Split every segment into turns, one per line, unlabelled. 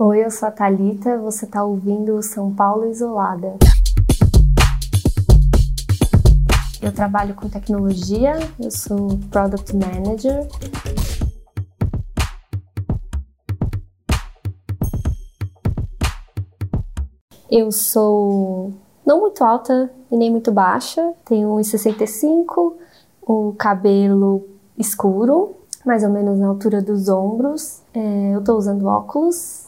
Oi, eu sou a Thalita, você está ouvindo São Paulo Isolada. Eu trabalho com tecnologia, eu sou Product Manager. Eu sou não muito alta e nem muito baixa, tenho 1,65, o cabelo escuro, mais ou menos na altura dos ombros. É, eu tô usando óculos.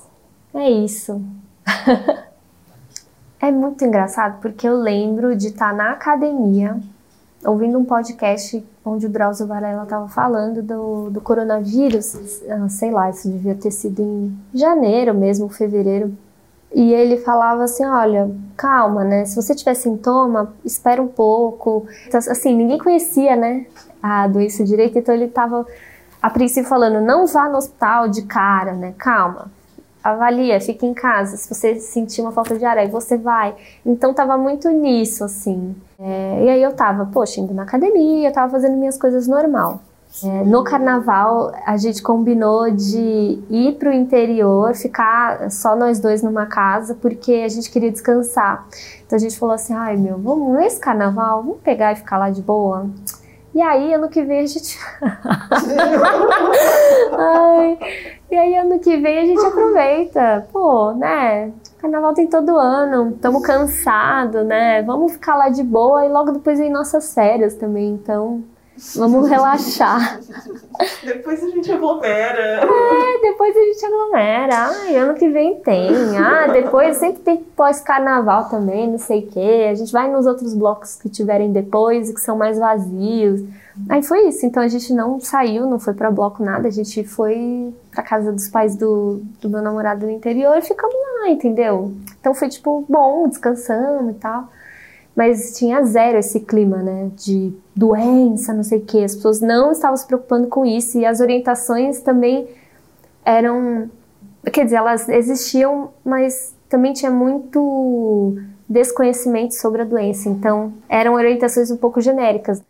É isso. é muito engraçado porque eu lembro de estar na academia ouvindo um podcast onde o Drauzio Varela estava falando do, do coronavírus. Ah, sei lá, isso devia ter sido em janeiro mesmo, fevereiro. E ele falava assim: olha, calma, né? Se você tiver sintoma, espera um pouco. Então, assim, ninguém conhecia, né? A doença direito, então ele estava a princípio falando: não vá no hospital de cara, né? Calma. Avalia, fica em casa. Se você sentir uma falta de ar, aí você vai. Então tava muito nisso, assim. É, e aí eu tava, poxa, indo na academia, tava fazendo minhas coisas normal. É, no carnaval, a gente combinou de ir para o interior, ficar só nós dois numa casa, porque a gente queria descansar. Então a gente falou assim: ai meu, vamos nesse carnaval, vamos pegar e ficar lá de boa. E aí, ano que vem a gente. ai, e aí, ano que vem a gente aproveita. Pô, né? Carnaval tem todo ano, estamos cansados, né? Vamos ficar lá de boa e logo depois vem nossas férias também, então. Vamos relaxar.
depois a gente aglomera.
É, depois a gente aglomera. Ai, ano que vem tem. Ah, depois sempre tem pós-carnaval também, não sei o quê. A gente vai nos outros blocos que tiverem depois e que são mais vazios. Aí foi isso. Então a gente não saiu, não foi para bloco nada. A gente foi pra casa dos pais do, do meu namorado no interior e ficamos lá, entendeu? Então foi tipo bom, descansando e tal mas tinha zero esse clima, né, de doença, não sei o que. As pessoas não estavam se preocupando com isso e as orientações também eram, quer dizer, elas existiam, mas também tinha muito desconhecimento sobre a doença. Então, eram orientações um pouco genéricas.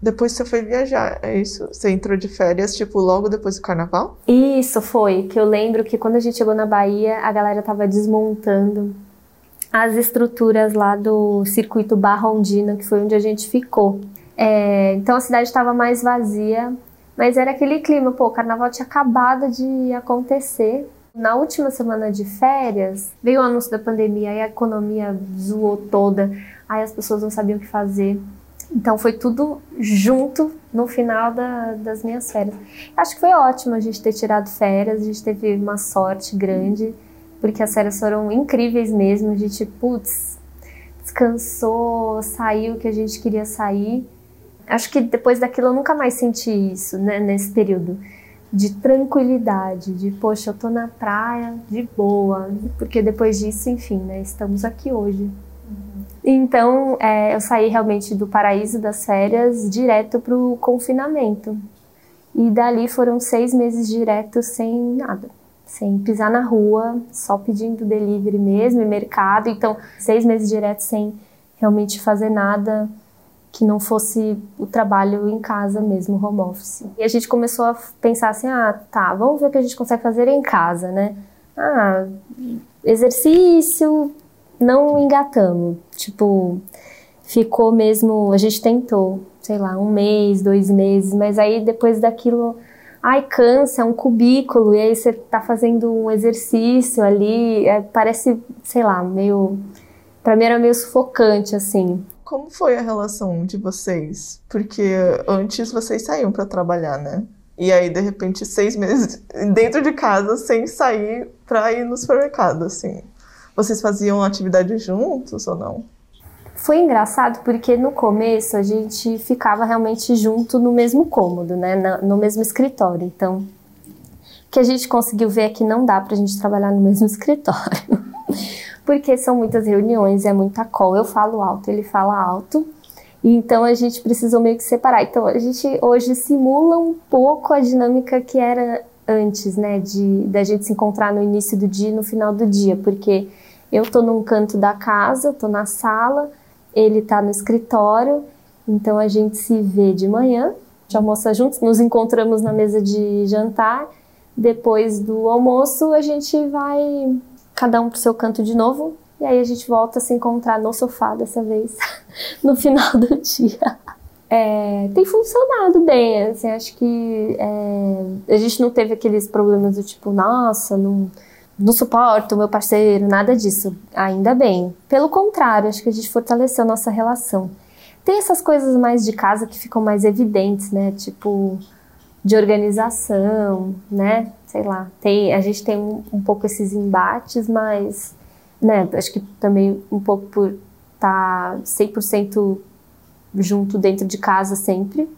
Depois você foi viajar, é isso? Você entrou de férias, tipo, logo depois do carnaval?
Isso, foi. Que eu lembro que quando a gente chegou na Bahia, a galera tava desmontando as estruturas lá do circuito Barra Ondina, que foi onde a gente ficou. É, então a cidade estava mais vazia, mas era aquele clima, pô, o carnaval tinha acabado de acontecer. Na última semana de férias, veio o anúncio da pandemia, aí a economia zoou toda, aí as pessoas não sabiam o que fazer. Então foi tudo junto no final da, das minhas férias. Acho que foi ótimo a gente ter tirado férias, a gente teve uma sorte grande porque as férias foram incríveis mesmo. A gente, putz, descansou, saiu o que a gente queria sair. Acho que depois daquilo eu nunca mais senti isso, né, nesse período. De tranquilidade, de poxa, eu tô na praia de boa, porque depois disso, enfim, né, estamos aqui hoje. Então, é, eu saí realmente do paraíso das férias direto pro confinamento. E dali foram seis meses direto sem nada sem pisar na rua, só pedindo delivery mesmo e mercado. Então, seis meses direto sem realmente fazer nada que não fosse o trabalho em casa mesmo, home office. E a gente começou a pensar assim, ah, tá, vamos ver o que a gente consegue fazer em casa, né? Ah, exercício, não engatamos. Tipo, ficou mesmo, a gente tentou, sei lá, um mês, dois meses, mas aí depois daquilo ai, cansa, é um cubículo, e aí você tá fazendo um exercício ali, é, parece, sei lá, meio. Pra mim era meio sufocante, assim.
Como foi a relação de vocês? Porque antes vocês saíam para trabalhar, né? E aí, de repente, seis meses dentro de casa, sem sair pra ir no supermercado, assim. Vocês faziam atividade juntos ou não?
Foi engraçado porque no começo a gente ficava realmente junto no mesmo cômodo, né, no mesmo escritório. Então, o que a gente conseguiu ver é que não dá pra gente trabalhar no mesmo escritório. porque são muitas reuniões, é muita call. Eu falo alto, ele fala alto. Então a gente precisou meio que separar. Então a gente hoje simula um pouco a dinâmica que era antes, né, de da gente se encontrar no início do dia e no final do dia, porque eu tô num canto da casa, tô na sala, ele está no escritório, então a gente se vê de manhã, a almoça juntos, nos encontramos na mesa de jantar, Depois do almoço, a gente vai cada um pro seu canto de novo. E aí a gente volta a se encontrar no sofá dessa vez, no final do dia. É, tem funcionado bem, assim, acho que é, a gente não teve aqueles problemas do tipo, nossa, não, não suporto o meu parceiro, nada disso. Ainda bem. Pelo contrário, acho que a gente fortaleceu a nossa relação. Tem essas coisas mais de casa que ficam mais evidentes, né? Tipo, de organização, né? Sei lá. Tem, a gente tem um, um pouco esses embates, mas, né? Acho que também um pouco por estar tá 100% junto dentro de casa sempre.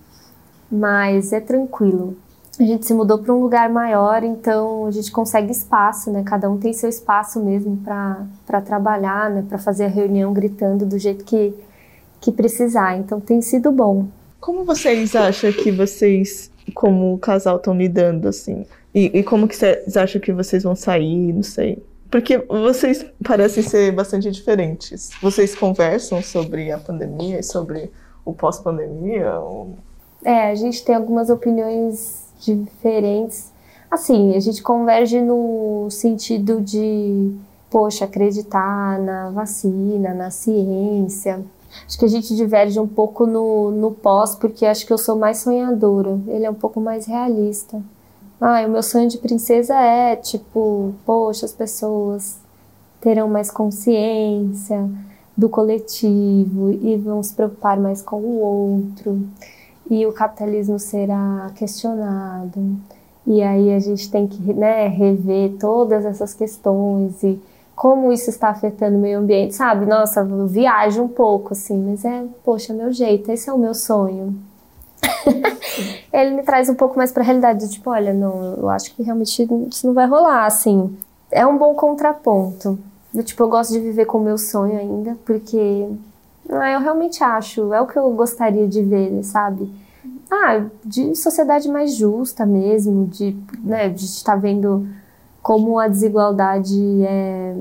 Mas é tranquilo. A gente se mudou para um lugar maior, então a gente consegue espaço, né? Cada um tem seu espaço mesmo para trabalhar, né? Para fazer a reunião gritando do jeito que que precisar. Então tem sido bom.
Como vocês acham que vocês, como casal, estão lidando assim? E, e, como que vocês acham que vocês vão sair? Não sei. Porque vocês parecem ser bastante diferentes. Vocês conversam sobre a pandemia e sobre o pós-pandemia? Ou...
É, a gente tem algumas opiniões diferentes. Assim, a gente converge no sentido de, poxa, acreditar na vacina, na ciência Acho que a gente diverge um pouco no, no pós, porque acho que eu sou mais sonhadora. Ele é um pouco mais realista. Ah, o meu sonho de princesa é, tipo, poxa, as pessoas terão mais consciência do coletivo e vão se preocupar mais com o outro. E o capitalismo será questionado. E aí a gente tem que né, rever todas essas questões e como isso está afetando o meio ambiente, sabe? Nossa, eu viajo um pouco, assim, mas é, poxa, meu jeito, esse é o meu sonho. Ele me traz um pouco mais para a realidade, tipo, olha, não, eu acho que realmente isso não vai rolar, assim. É um bom contraponto. Do tipo, eu gosto de viver com o meu sonho ainda, porque ah, eu realmente acho, é o que eu gostaria de ver, sabe? Ah, de sociedade mais justa mesmo, de, né, de estar vendo como a desigualdade é,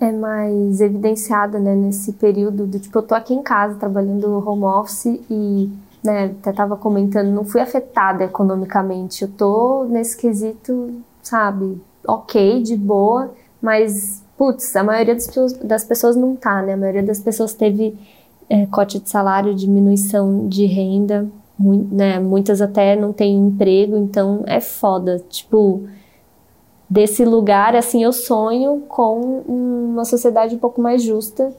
é mais evidenciada né, nesse período do tipo, eu tô aqui em casa trabalhando home office e né, até tava comentando, não fui afetada economicamente, eu tô nesse quesito, sabe, ok, de boa, mas, putz, a maioria das pessoas, das pessoas não tá, né, a maioria das pessoas teve é, corte de salário, diminuição de renda, né, muitas até não têm emprego, então é foda, tipo desse lugar, assim, eu sonho com uma sociedade um pouco mais justa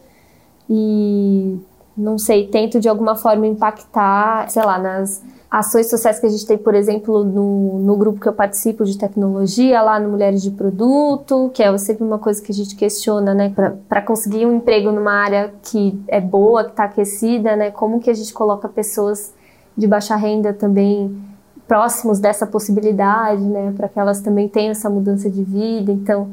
e não sei, tento de alguma forma impactar, sei lá, nas ações sociais que a gente tem, por exemplo, no, no grupo que eu participo de tecnologia, lá no Mulheres de Produto, que é sempre uma coisa que a gente questiona, né, para conseguir um emprego numa área que é boa, que está aquecida, né, como que a gente coloca pessoas de baixa renda também próximos dessa possibilidade, né, para que elas também tenham essa mudança de vida. Então,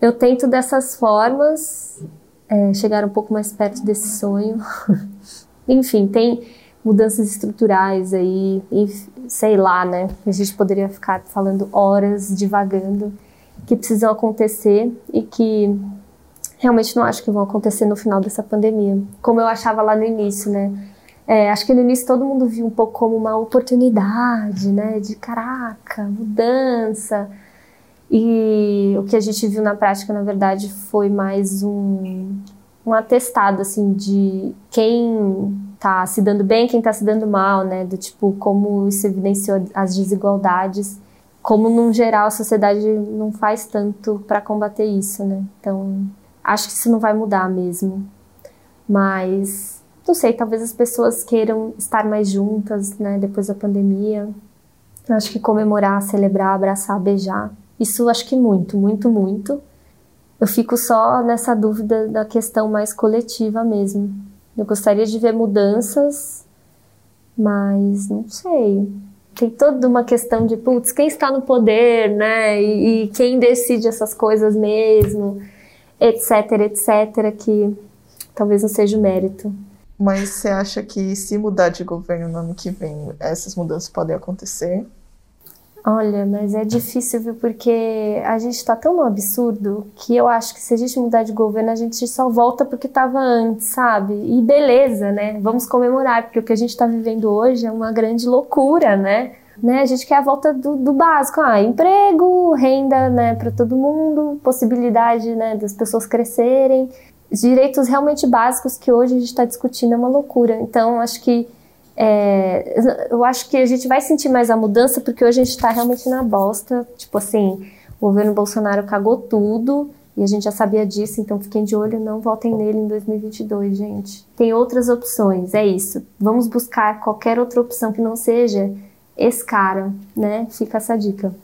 eu tento dessas formas é, chegar um pouco mais perto desse sonho. Enfim, tem mudanças estruturais aí, e, sei lá, né? A gente poderia ficar falando horas, divagando, que precisam acontecer e que realmente não acho que vão acontecer no final dessa pandemia. Como eu achava lá no início, né? É, acho que no início todo mundo viu um pouco como uma oportunidade, né? De caraca, mudança. E o que a gente viu na prática, na verdade, foi mais um, um atestado, assim, de quem tá se dando bem, quem tá se dando mal, né? Do tipo, como isso evidenciou as desigualdades. Como, num geral, a sociedade não faz tanto para combater isso, né? Então, acho que isso não vai mudar mesmo. Mas não sei, talvez as pessoas queiram estar mais juntas, né, depois da pandemia. Acho que comemorar, celebrar, abraçar, beijar. Isso acho que muito, muito, muito. Eu fico só nessa dúvida da questão mais coletiva mesmo. Eu gostaria de ver mudanças, mas não sei. Tem toda uma questão de, putz, quem está no poder, né? E, e quem decide essas coisas mesmo, etc, etc, que talvez não seja o mérito.
Mas você acha que se mudar de governo no ano que vem, essas mudanças podem acontecer?
Olha, mas é difícil, viu? Porque a gente tá tão no absurdo que eu acho que se a gente mudar de governo, a gente só volta porque tava antes, sabe? E beleza, né? Vamos comemorar, porque o que a gente tá vivendo hoje é uma grande loucura, né? né? A gente quer a volta do, do básico, ah, emprego, renda, né, para todo mundo, possibilidade, né, das pessoas crescerem, direitos realmente básicos que hoje a gente está discutindo é uma loucura. Então, acho que é, eu acho que a gente vai sentir mais a mudança porque hoje a gente está realmente na bosta. Tipo assim, o governo Bolsonaro cagou tudo e a gente já sabia disso, então fiquem de olho, não votem nele em 2022, gente. Tem outras opções, é isso. Vamos buscar qualquer outra opção que não seja esse cara, né? Fica essa dica.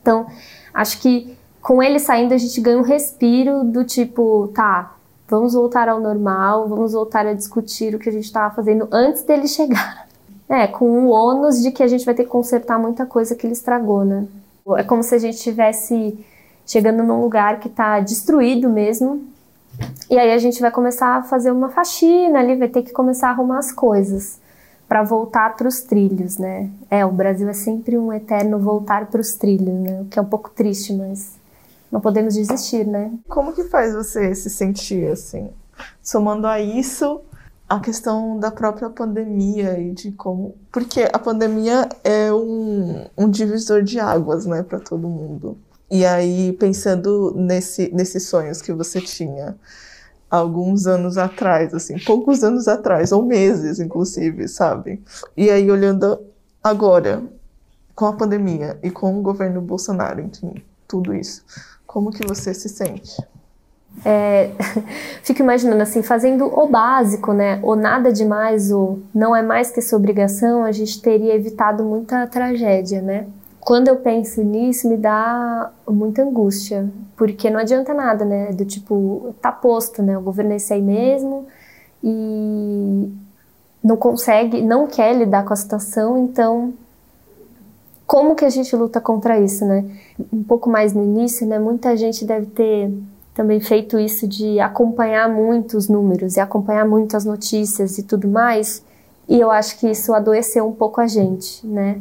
Então, acho que com ele saindo a gente ganha um respiro do tipo, tá, vamos voltar ao normal, vamos voltar a discutir o que a gente estava fazendo antes dele chegar. É, com o ônus de que a gente vai ter que consertar muita coisa que ele estragou, né? É como se a gente estivesse chegando num lugar que está destruído mesmo. E aí a gente vai começar a fazer uma faxina ali, vai ter que começar a arrumar as coisas para voltar para os trilhos, né? É, o Brasil é sempre um eterno voltar para os trilhos, né? O que é um pouco triste, mas não podemos desistir, né?
Como que faz você se sentir assim? Somando a isso a questão da própria pandemia e de como. Porque a pandemia é um, um divisor de águas, né, para todo mundo. E aí, pensando nesse, nesses sonhos que você tinha alguns anos atrás, assim, poucos anos atrás, ou meses, inclusive, sabe? E aí, olhando agora, com a pandemia e com o governo Bolsonaro, enfim, tudo isso como que você se sente?
É, fico imaginando assim, fazendo o básico, né? O nada demais, o não é mais que sua obrigação, a gente teria evitado muita tragédia, né? Quando eu penso nisso, me dá muita angústia, porque não adianta nada, né? Do tipo, tá posto, né? O governo é esse aí mesmo e não consegue, não quer lidar com a situação, então como que a gente luta contra isso, né? Um pouco mais no início, né? Muita gente deve ter também feito isso de acompanhar muito os números e acompanhar muito as notícias e tudo mais. E eu acho que isso adoeceu um pouco a gente, né?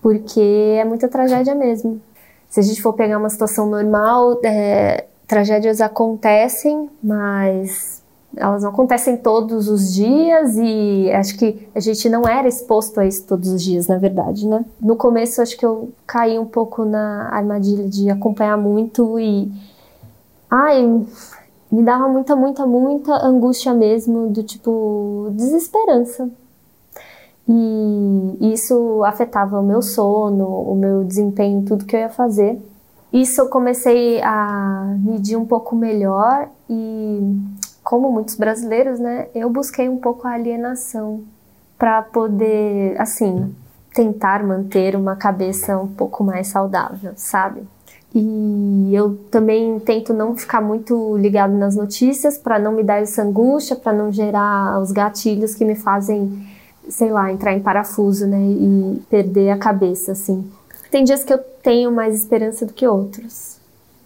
Porque é muita tragédia mesmo. Se a gente for pegar uma situação normal, é, tragédias acontecem, mas elas não acontecem todos os dias e acho que a gente não era exposto a isso todos os dias, na verdade, né? No começo acho que eu caí um pouco na armadilha de acompanhar muito e ai, me dava muita, muita, muita angústia mesmo do tipo desesperança. E isso afetava o meu sono, o meu desempenho, tudo que eu ia fazer. Isso eu comecei a medir um pouco melhor e como muitos brasileiros, né, eu busquei um pouco a alienação para poder, assim, tentar manter uma cabeça um pouco mais saudável, sabe? E eu também tento não ficar muito ligado nas notícias para não me dar essa angústia, para não gerar os gatilhos que me fazem, sei lá, entrar em parafuso, né, e perder a cabeça, assim. Tem dias que eu tenho mais esperança do que outros.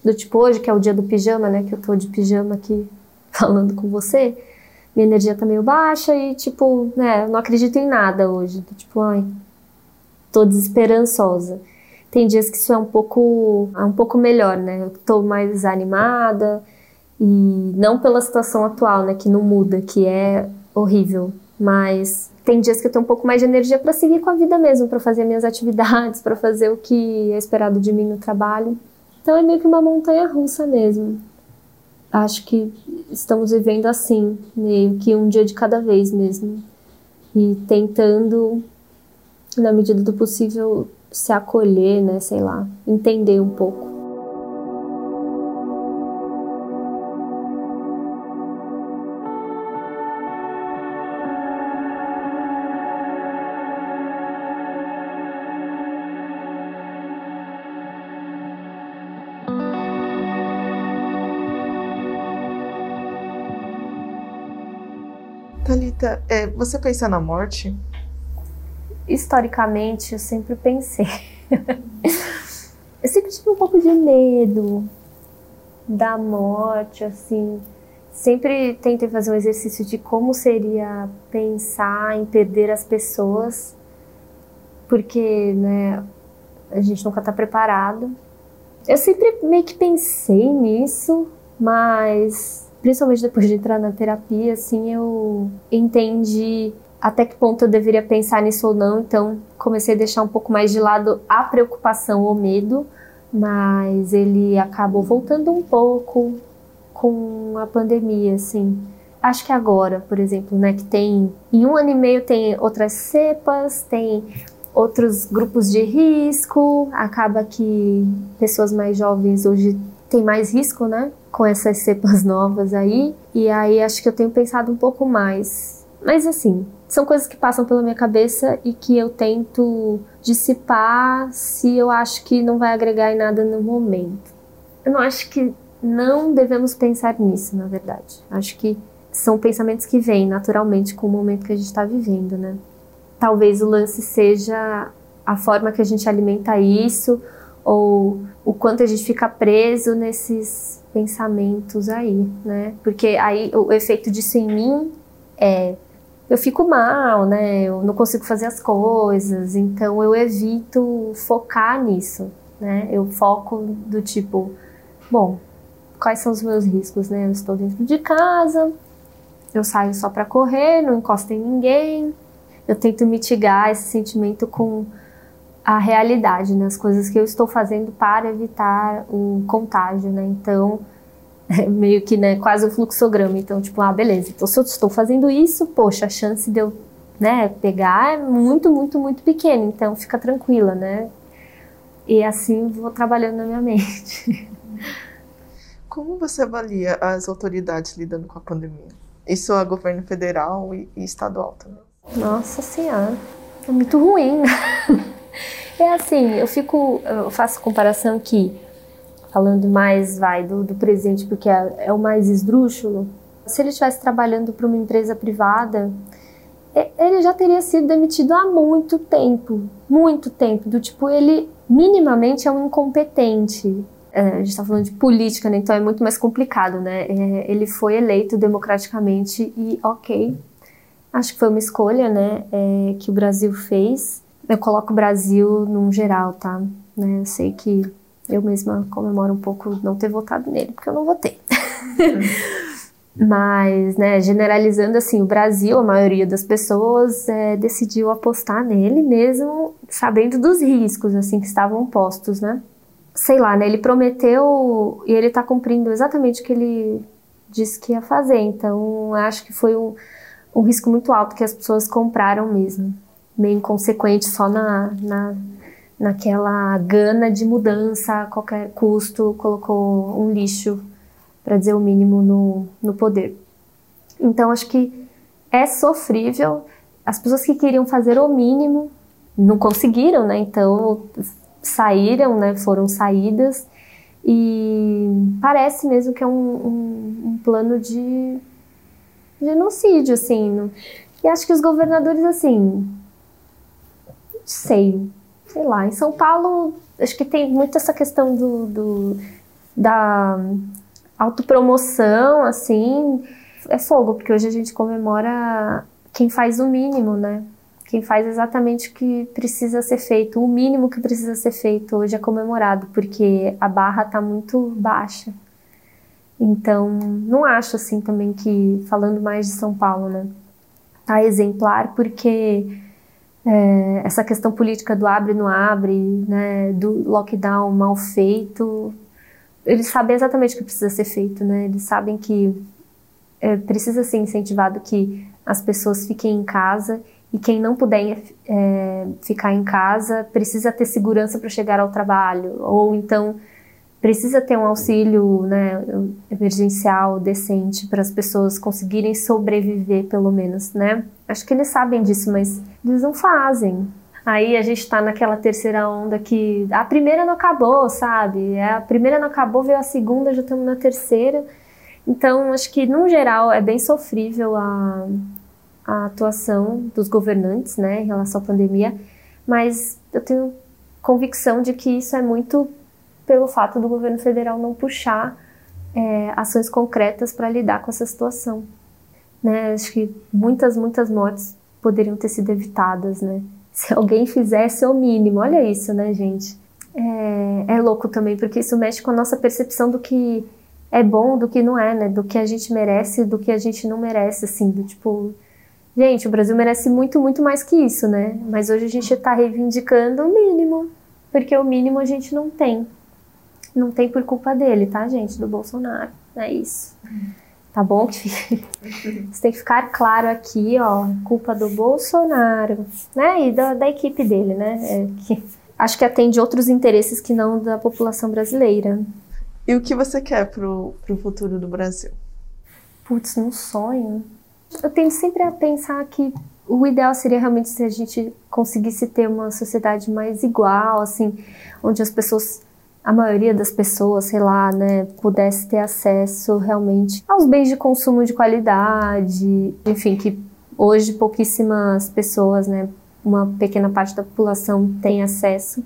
Do tipo hoje, que é o dia do pijama, né, que eu tô de pijama aqui falando com você, minha energia tá meio baixa e, tipo, né, não acredito em nada hoje. Tipo, ai, tô desesperançosa. Tem dias que isso é um pouco, é um pouco melhor, né? Eu tô mais animada e não pela situação atual, né, que não muda, que é horrível, mas tem dias que eu tenho um pouco mais de energia para seguir com a vida mesmo, para fazer minhas atividades, para fazer o que é esperado de mim no trabalho. Então é meio que uma montanha russa mesmo acho que estamos vivendo assim, meio que um dia de cada vez mesmo. E tentando, na medida do possível, se acolher, né, sei lá, entender um pouco.
Thalita, é, você pensa na morte?
Historicamente, eu sempre pensei. eu sempre tive um pouco de medo da morte, assim. Sempre tentei fazer um exercício de como seria pensar em perder as pessoas, porque, né, a gente nunca está preparado. Eu sempre meio que pensei nisso, mas principalmente depois de entrar na terapia, assim, eu entendi até que ponto eu deveria pensar nisso ou não, então comecei a deixar um pouco mais de lado a preocupação ou medo, mas ele acabou voltando um pouco com a pandemia, assim. Acho que agora, por exemplo, né, que tem em um ano e meio tem outras cepas, tem outros grupos de risco, acaba que pessoas mais jovens hoje têm mais risco, né, com essas cepas novas aí, e aí acho que eu tenho pensado um pouco mais. Mas assim, são coisas que passam pela minha cabeça e que eu tento dissipar se eu acho que não vai agregar em nada no momento. Eu não acho que não devemos pensar nisso, na verdade. Acho que são pensamentos que vêm naturalmente com o momento que a gente está vivendo, né? Talvez o lance seja a forma que a gente alimenta isso ou o quanto a gente fica preso nesses pensamentos aí, né? Porque aí o efeito disso em mim é eu fico mal, né? Eu não consigo fazer as coisas, então eu evito focar nisso, né? Eu foco do tipo, bom, quais são os meus riscos, né? Eu estou dentro de casa, eu saio só para correr, não encosto em ninguém. Eu tento mitigar esse sentimento com a realidade, né? As coisas que eu estou fazendo para evitar o contágio, né? Então, é meio que, né, quase um fluxograma. Então, tipo, ah, beleza. Então, se eu estou fazendo isso, poxa, a chance de eu, né, pegar é muito, muito, muito pequena. Então, fica tranquila, né? E assim vou trabalhando na minha mente.
Como você avalia as autoridades lidando com a pandemia? Isso é governo federal e, e estadual também.
Nossa Senhora, é muito ruim. é assim, eu fico, eu faço comparação que falando mais vai do, do presente porque é, é, o mais esdrúxulo. Se ele estivesse trabalhando para uma empresa privada, ele já teria sido demitido há muito tempo, muito tempo. Do tipo, ele minimamente é um incompetente. É, a gente está falando de política, né? então é muito mais complicado, né? É, ele foi eleito democraticamente e ok, acho que foi uma escolha, né? É, que o Brasil fez. Eu coloco o Brasil num geral, tá? Né? Eu sei que eu mesma comemoro um pouco não ter votado nele, porque eu não votei. Mas, né, generalizando assim, o Brasil, a maioria das pessoas é, decidiu apostar nele mesmo sabendo dos riscos, assim, que estavam postos, né? Sei lá, né, ele prometeu e ele tá cumprindo exatamente o que ele disse que ia fazer, então acho que foi um, um risco muito alto que as pessoas compraram mesmo, meio inconsequente só na, na naquela gana de mudança a qualquer custo, colocou um lixo, para dizer o mínimo, no, no poder. Então, acho que é sofrível. As pessoas que queriam fazer o mínimo não conseguiram, né? Então, saíram, né? Foram saídas. E parece mesmo que é um, um, um plano de genocídio, assim. E acho que os governadores, assim, sei, sei lá, em São Paulo, acho que tem muito essa questão do, do da autopromoção, assim, é fogo, porque hoje a gente comemora quem faz o mínimo, né? Quem faz exatamente o que precisa ser feito, o mínimo que precisa ser feito hoje é comemorado, porque a barra está muito baixa. Então, não acho assim também que, falando mais de São Paulo, né? Tá exemplar, porque é, essa questão política do abre não abre, né, do lockdown mal feito, eles sabem exatamente o que precisa ser feito, né? Eles sabem que é, precisa ser incentivado que as pessoas fiquem em casa e quem não puder é, ficar em casa precisa ter segurança para chegar ao trabalho ou então precisa ter um auxílio né, emergencial decente para as pessoas conseguirem sobreviver, pelo menos, né? Acho que eles sabem disso, mas eles não fazem. Aí a gente está naquela terceira onda que a primeira não acabou, sabe? É, a primeira não acabou, veio a segunda, já estamos na terceira. Então, acho que, no geral, é bem sofrível a, a atuação dos governantes, né, em relação à pandemia, mas eu tenho convicção de que isso é muito pelo fato do governo federal não puxar é, ações concretas para lidar com essa situação. Né? Acho que muitas, muitas mortes poderiam ter sido evitadas, né? Se alguém fizesse o mínimo, olha isso, né, gente? É, é louco também, porque isso mexe com a nossa percepção do que é bom, do que não é, né? Do que a gente merece, do que a gente não merece, assim, do tipo, Gente, o Brasil merece muito, muito mais que isso, né? Mas hoje a gente está reivindicando o mínimo, porque o mínimo a gente não tem. Não tem por culpa dele, tá, gente? Do Bolsonaro. É isso. Tá bom? Isso tem que ficar claro aqui, ó. Culpa do Bolsonaro, né? E da, da equipe dele, né? É que, acho que atende outros interesses que não da população brasileira.
E o que você quer pro, pro futuro do Brasil?
Putz, um sonho. Eu tento sempre a pensar que o ideal seria realmente se a gente conseguisse ter uma sociedade mais igual, assim, onde as pessoas, a maioria das pessoas, sei lá, né, pudesse ter acesso realmente aos bens de consumo de qualidade, enfim, que hoje pouquíssimas pessoas, né, uma pequena parte da população tem acesso.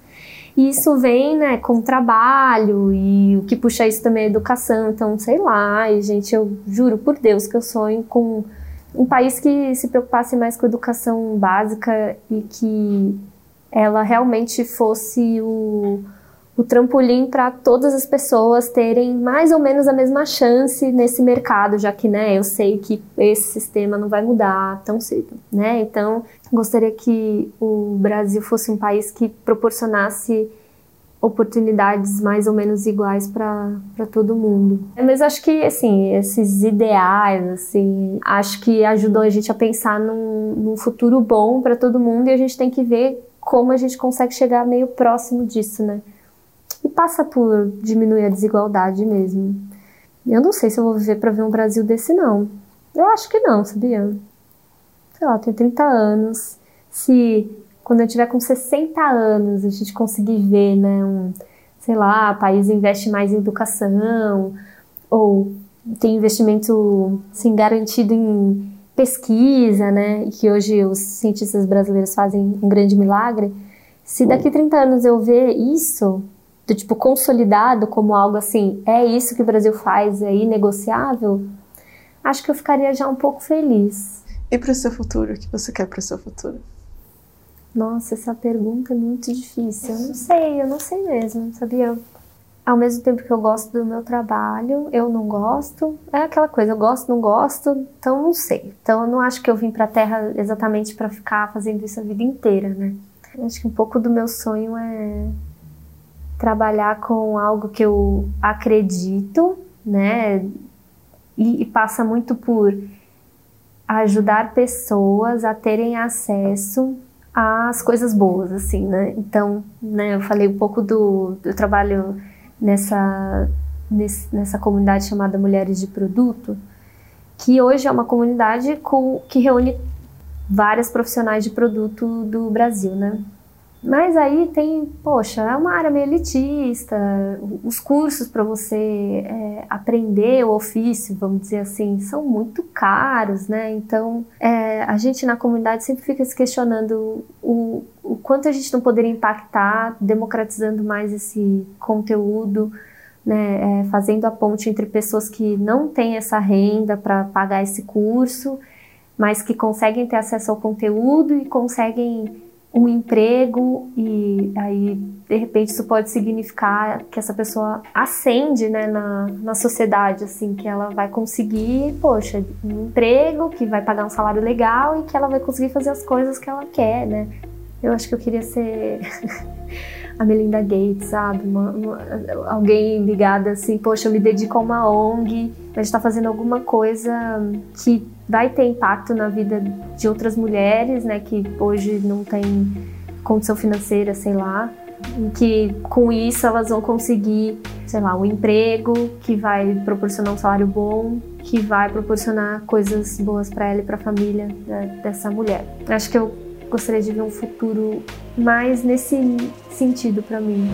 E isso vem, né, com o trabalho e o que puxa isso também é educação. Então, sei lá, e, gente, eu juro por Deus que eu sonho com um país que se preocupasse mais com a educação básica e que ela realmente fosse o, o trampolim para todas as pessoas terem mais ou menos a mesma chance nesse mercado, já que, né, eu sei que esse sistema não vai mudar tão cedo, né? Então, gostaria que o Brasil fosse um país que proporcionasse oportunidades mais ou menos iguais para todo mundo. Mas acho que, assim, esses ideais, assim, acho que ajudam a gente a pensar num, num futuro bom para todo mundo e a gente tem que ver como a gente consegue chegar meio próximo disso, né? E passa por diminuir a desigualdade mesmo. Eu não sei se eu vou viver para ver um Brasil desse, não. Eu acho que não, sabia? Sei lá, eu tenho 30 anos. Se quando eu tiver com 60 anos, a gente conseguir ver, né, um, sei lá, o país investe mais em educação, ou tem investimento assim, garantido em pesquisa, né, e que hoje os cientistas brasileiros fazem um grande milagre. Se daqui 30 anos eu ver isso, do tipo consolidado como algo assim, é isso que o Brasil faz, é inegociável, acho que eu ficaria já um pouco feliz.
E para o seu futuro, o que você quer para o seu futuro?
Nossa, essa pergunta é muito difícil. Eu não sei, eu não sei mesmo, sabia? Ao mesmo tempo que eu gosto do meu trabalho, eu não gosto. É aquela coisa, eu gosto, não gosto, então não sei. Então eu não acho que eu vim pra Terra exatamente para ficar fazendo isso a vida inteira, né? Acho que um pouco do meu sonho é trabalhar com algo que eu acredito, né? E, e passa muito por ajudar pessoas a terem acesso as coisas boas, assim, né? Então, né, eu falei um pouco do, do trabalho nessa, nesse, nessa comunidade chamada Mulheres de Produto, que hoje é uma comunidade com, que reúne várias profissionais de produto do Brasil, né? Mas aí tem, poxa, é uma área meio elitista, os cursos para você é, aprender o ofício, vamos dizer assim, são muito caros, né? Então, é, a gente na comunidade sempre fica se questionando o, o quanto a gente não poderia impactar democratizando mais esse conteúdo, né? É, fazendo a ponte entre pessoas que não têm essa renda para pagar esse curso, mas que conseguem ter acesso ao conteúdo e conseguem um emprego e aí de repente isso pode significar que essa pessoa ascende né, na, na sociedade, assim, que ela vai conseguir, poxa, um emprego que vai pagar um salário legal e que ela vai conseguir fazer as coisas que ela quer, né? Eu acho que eu queria ser a Melinda Gates, sabe? Uma, uma, alguém ligada assim, poxa, eu me dedico a uma ONG, a gente tá fazendo alguma coisa que vai ter impacto na vida de outras mulheres, né, que hoje não tem condição financeira, sei lá, e que com isso elas vão conseguir, sei lá, um emprego que vai proporcionar um salário bom, que vai proporcionar coisas boas para ela e para a família né, dessa mulher. Acho que eu gostaria de ver um futuro mais nesse sentido para mim.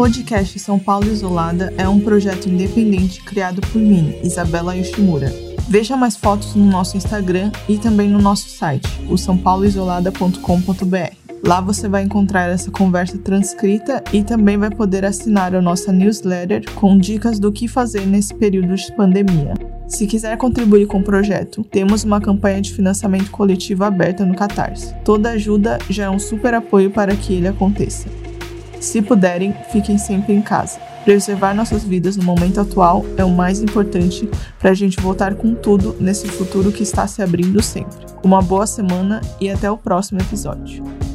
Podcast São Paulo Isolada é um projeto independente criado por mim, Isabela Yoshimura. Veja mais fotos no nosso Instagram e também no nosso site, o sãopauloisolada.com.br. Lá você vai encontrar essa conversa transcrita e também vai poder assinar a nossa newsletter com dicas do que fazer nesse período de pandemia. Se quiser contribuir com o projeto, temos uma campanha de financiamento coletivo aberta no Catarse. Toda ajuda já é um super apoio para que ele aconteça. Se puderem, fiquem sempre em casa. Preservar nossas vidas no momento atual é o mais importante para a gente voltar com tudo nesse futuro que está se abrindo sempre. Uma boa semana e até o próximo episódio.